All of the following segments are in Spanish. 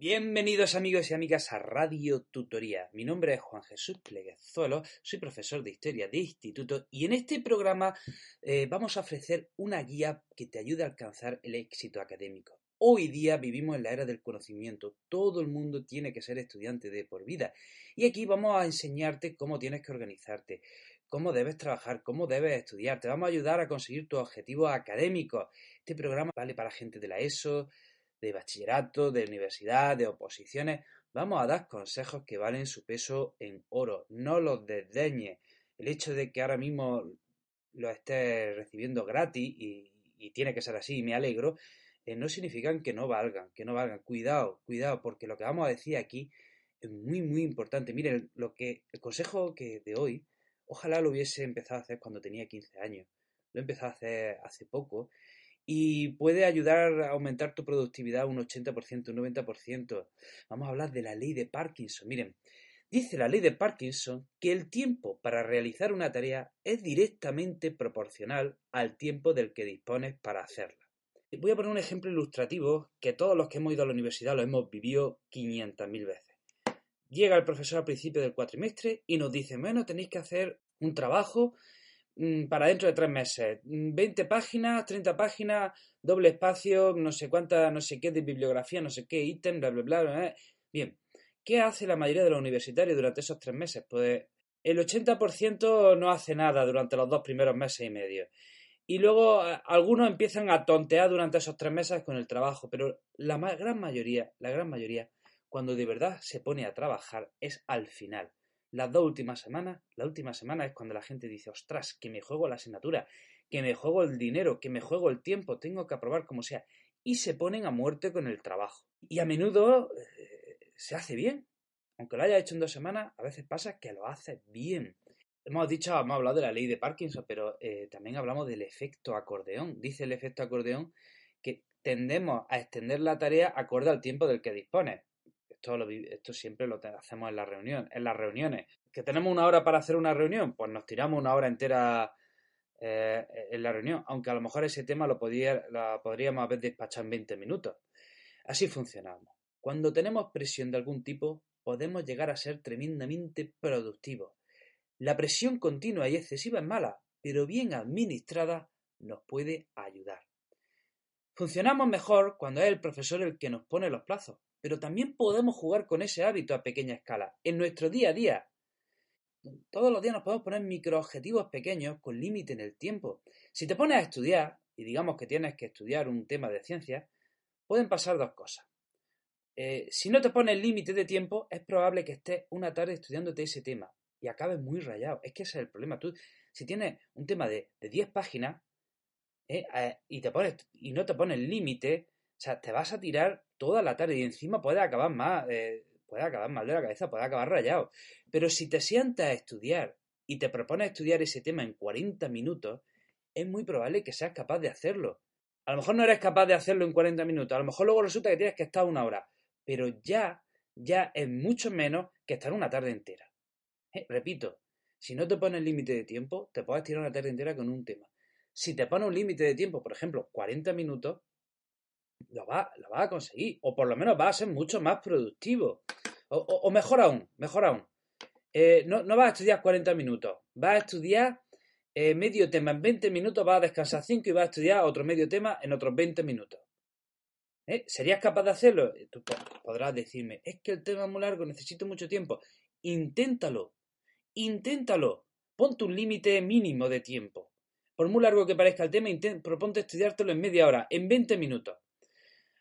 Bienvenidos amigos y amigas a Radio Tutoría. Mi nombre es Juan Jesús Pleguezuelo, soy profesor de Historia de Instituto y en este programa eh, vamos a ofrecer una guía que te ayude a alcanzar el éxito académico. Hoy día vivimos en la era del conocimiento, todo el mundo tiene que ser estudiante de por vida y aquí vamos a enseñarte cómo tienes que organizarte, cómo debes trabajar, cómo debes estudiar, te vamos a ayudar a conseguir tus objetivos académicos. Este programa vale para gente de la ESO, de bachillerato, de universidad, de oposiciones, vamos a dar consejos que valen su peso en oro, no los desdeñes. El hecho de que ahora mismo lo estés recibiendo gratis y, tiene que ser así, y me alegro, eh, no significan que no valgan, que no valgan. Cuidado, cuidado, porque lo que vamos a decir aquí es muy, muy importante. Miren, lo que, el consejo que de hoy, ojalá lo hubiese empezado a hacer cuando tenía 15 años. Lo he empezado a hacer hace poco y puede ayudar a aumentar tu productividad un 80%, un 90%. Vamos a hablar de la ley de Parkinson. Miren, dice la ley de Parkinson que el tiempo para realizar una tarea es directamente proporcional al tiempo del que dispones para hacerla. Voy a poner un ejemplo ilustrativo que todos los que hemos ido a la universidad lo hemos vivido 500.000 veces. Llega el profesor al principio del cuatrimestre y nos dice, bueno, tenéis que hacer un trabajo para dentro de tres meses. 20 mm, páginas, 30 páginas, doble espacio, no sé cuánta, no sé qué de bibliografía, no sé qué ítem, bla, bla, bla, bla. Bien, ¿qué hace la mayoría de los universitarios durante esos tres meses? Pues el 80% no hace nada durante los dos primeros meses y medio. Y luego eh, algunos empiezan a tontear durante esos tres meses con el trabajo, pero la gran mayoría, la gran mayoría, cuando de verdad se pone a trabajar es al final las dos últimas semanas, la última semana es cuando la gente dice, ostras, que me juego la asignatura, que me juego el dinero, que me juego el tiempo, tengo que aprobar como sea, y se ponen a muerte con el trabajo. Y a menudo eh, se hace bien. Aunque lo haya hecho en dos semanas, a veces pasa que lo hace bien. Hemos dicho, hemos hablado de la ley de Parkinson, pero eh, también hablamos del efecto acordeón. Dice el efecto acordeón que tendemos a extender la tarea acorde al tiempo del que dispone esto, siempre lo hacemos en, las reuniones. ¿Que tenemos una hora para hacer una reunión? Pues nos tiramos una hora entera eh, en la reunión, aunque a lo mejor ese tema lo, podríamos haber despachado en 20 minutos. Así funcionamos. Cuando tenemos presión de algún tipo, podemos llegar a ser tremendamente productivos. La presión continua y excesiva es mala, pero bien administrada nos puede ayudar. Funcionamos mejor cuando es el profesor el que nos pone los plazos, pero también podemos jugar con ese hábito a pequeña escala, en nuestro día a día. Todos los días nos podemos poner microobjetivos pequeños con límite en el tiempo. Si te pones a estudiar, y digamos que tienes que estudiar un tema de ciencia, pueden pasar dos cosas. Eh, si no te pones límite de tiempo, es probable que estés una tarde estudiándote ese tema y acabes muy rayado. Es que ese es el problema. Tú, si tienes un tema de, de 10 páginas eh, y, te pones, y no te pones límite, o sea, te vas a tirar toda la tarde y encima puedes acabar más, eh, puedes acabar mal de la cabeza, puedes acabar rayado. Pero si te sientas a estudiar y te propones estudiar ese tema en 40 minutos, es muy probable que seas capaz de hacerlo. A lo mejor no eres capaz de hacerlo en 40 minutos, a lo mejor luego resulta que tienes que estar una hora, pero ya, ya es mucho menos que estar una tarde entera. Eh, repito, si no te pones límite de tiempo, te puedes tirar una tarde entera con un tema. Si te pones un límite de tiempo, por ejemplo, 40 minutos, lo va a conseguir, o por lo menos va a ser mucho más productivo. O, mejor aún, mejor aún. Eh, no, no vas a estudiar 40 minutos, vas a estudiar eh, medio tema en 20 minutos, vas a descansar 5 y vas a estudiar otro medio tema en otros 20 minutos. ¿Eh? ¿Serías capaz de hacerlo? Tú podrás decirme, es que el tema es muy largo, necesito mucho tiempo. Inténtalo, inténtalo. Ponte un límite mínimo de tiempo. Por muy largo que parezca el tema, proponte estudiártelo en media hora, en 20 minutos.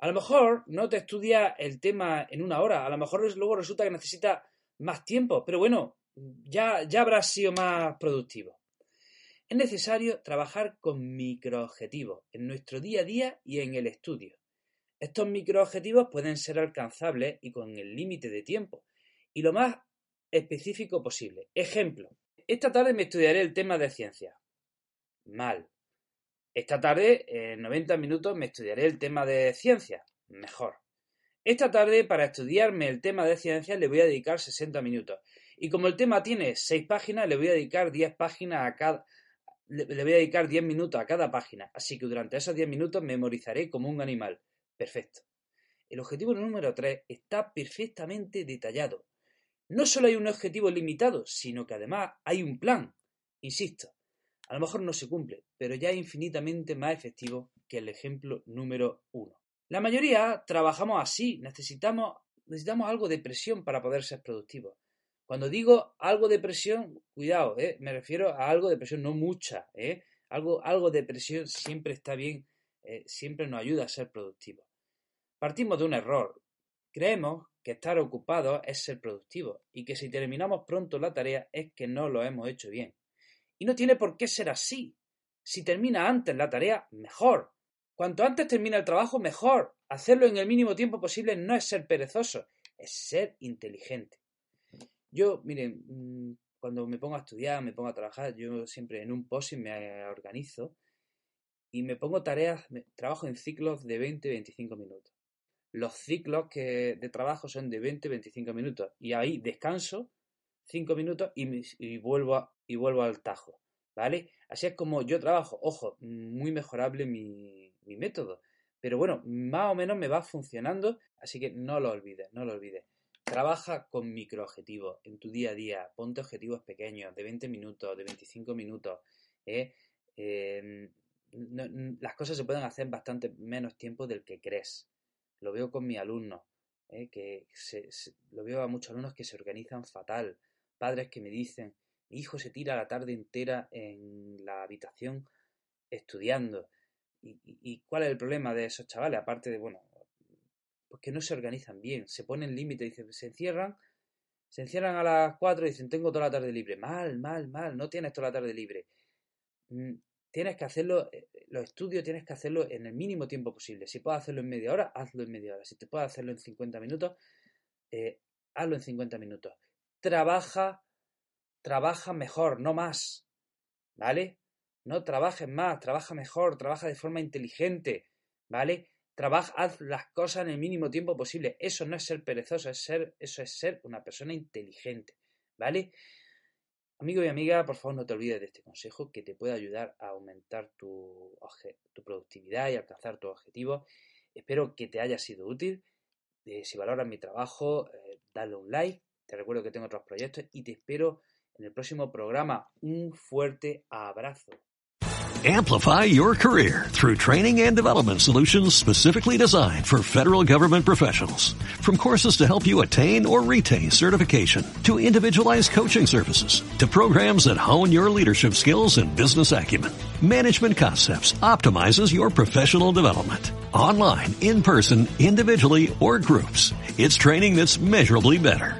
A lo mejor no te estudia el tema en una hora, a lo mejor luego resulta que necesita más tiempo, pero bueno, ya, ya habrás sido más productivo. Es necesario trabajar con microobjetivos en nuestro día a día y en el estudio. Estos microobjetivos pueden ser alcanzables y con el límite de tiempo, y lo más específico posible. Ejemplo, esta tarde me estudiaré el tema de ciencia. Mal. Esta tarde, en 90 minutos, me estudiaré el tema de ciencia. Mejor. Esta tarde, para estudiarme el tema de ciencia, le voy a dedicar 60 minutos. Y como el tema tiene 6 páginas, le voy a dedicar 10 páginas a cada, le, voy a dedicar 10 minutos a cada página, así que durante esos 10 minutos memorizaré como un animal. Perfecto. El objetivo número 3 está perfectamente detallado. No solo hay un objetivo limitado, sino que además hay un plan. Insisto, a lo mejor no se cumple, pero ya es infinitamente más efectivo que el ejemplo número 1. La mayoría trabajamos así, necesitamos, necesitamos algo de presión para poder ser productivos. Cuando digo algo de presión, cuidado, ¿eh? me refiero a algo de presión, no mucha. ¿eh? Algo, algo de presión siempre está bien, eh, siempre nos ayuda a ser productivos. Partimos de un error. Creemos que estar ocupados es ser productivos y que si terminamos pronto la tarea es que no lo hemos hecho bien. Y no tiene por qué ser así. Si termina antes la tarea, mejor. Cuanto antes termina el trabajo, mejor. Hacerlo en el mínimo tiempo posible no es ser perezoso, es ser inteligente. Yo, miren, mm, cuando me pongo a estudiar, me pongo a trabajar, yo siempre en un post me organizo y me pongo tareas, trabajo en ciclos de 20-25 minutos. Los ciclos que, de trabajo son de 20-25 minutos y ahí descanso 5 minutos y, vuelvo y vuelvo al tajo, ¿vale? Así es como yo trabajo. Ojo, muy mejorable mi, mi método. Pero bueno, más o menos me va funcionando, así que no lo olvides, no lo olvides. Trabaja con microobjetivos en tu día a día. Ponte objetivos pequeños de 20 minutos, de 25 minutos. ¿eh? Em, las cosas se pueden hacer bastante menos tiempo del que crees. Lo veo con mis alumnos, ¿eh? que lo veo a muchos alumnos que se organizan fatal. Padres que me dicen, mi hijo se tira la tarde entera en la habitación estudiando. ¿Y, cuál es el problema de esos chavales? Aparte de, bueno, pues que no se organizan bien, se ponen límites, se encierran, se encierran a las 4 y dicen, tengo toda la tarde libre. Mal, mal, mal, no tienes toda la tarde libre. Mm, tienes que hacerlo, eh, los estudios tienes que hacerlo en el mínimo tiempo posible. Si puedes hacerlo en media hora, hazlo en media hora. Si te puedes hacerlo en 50 minutos, eh, hazlo en 50 minutos. Trabaja, trabaja mejor, no más. ¿Vale? No trabajes más, trabaja mejor, trabaja de forma inteligente. ¿Vale? Trabaja, haz las cosas en el mínimo tiempo posible. Eso no es ser perezoso, es ser, eso es ser una persona inteligente, ¿vale? Amigo y amiga, por favor no te olvides de este consejo que te puede ayudar a aumentar tu, tu productividad y alcanzar tu objetivo. Espero que te haya sido útil. Eh, si valoras mi trabajo, eh, dale un like. Te recuerdo que tengo otros proyectos y te espero en el próximo programa. Un fuerte abrazo. Amplify your career through training and development solutions specifically designed for federal government professionals. From courses to help you attain or retain certification, to individualized coaching services, to programs that hone your leadership skills and business acumen, Management Concepts optimizes your professional development. Online, in person, individually, or groups, it's training that's measurably better.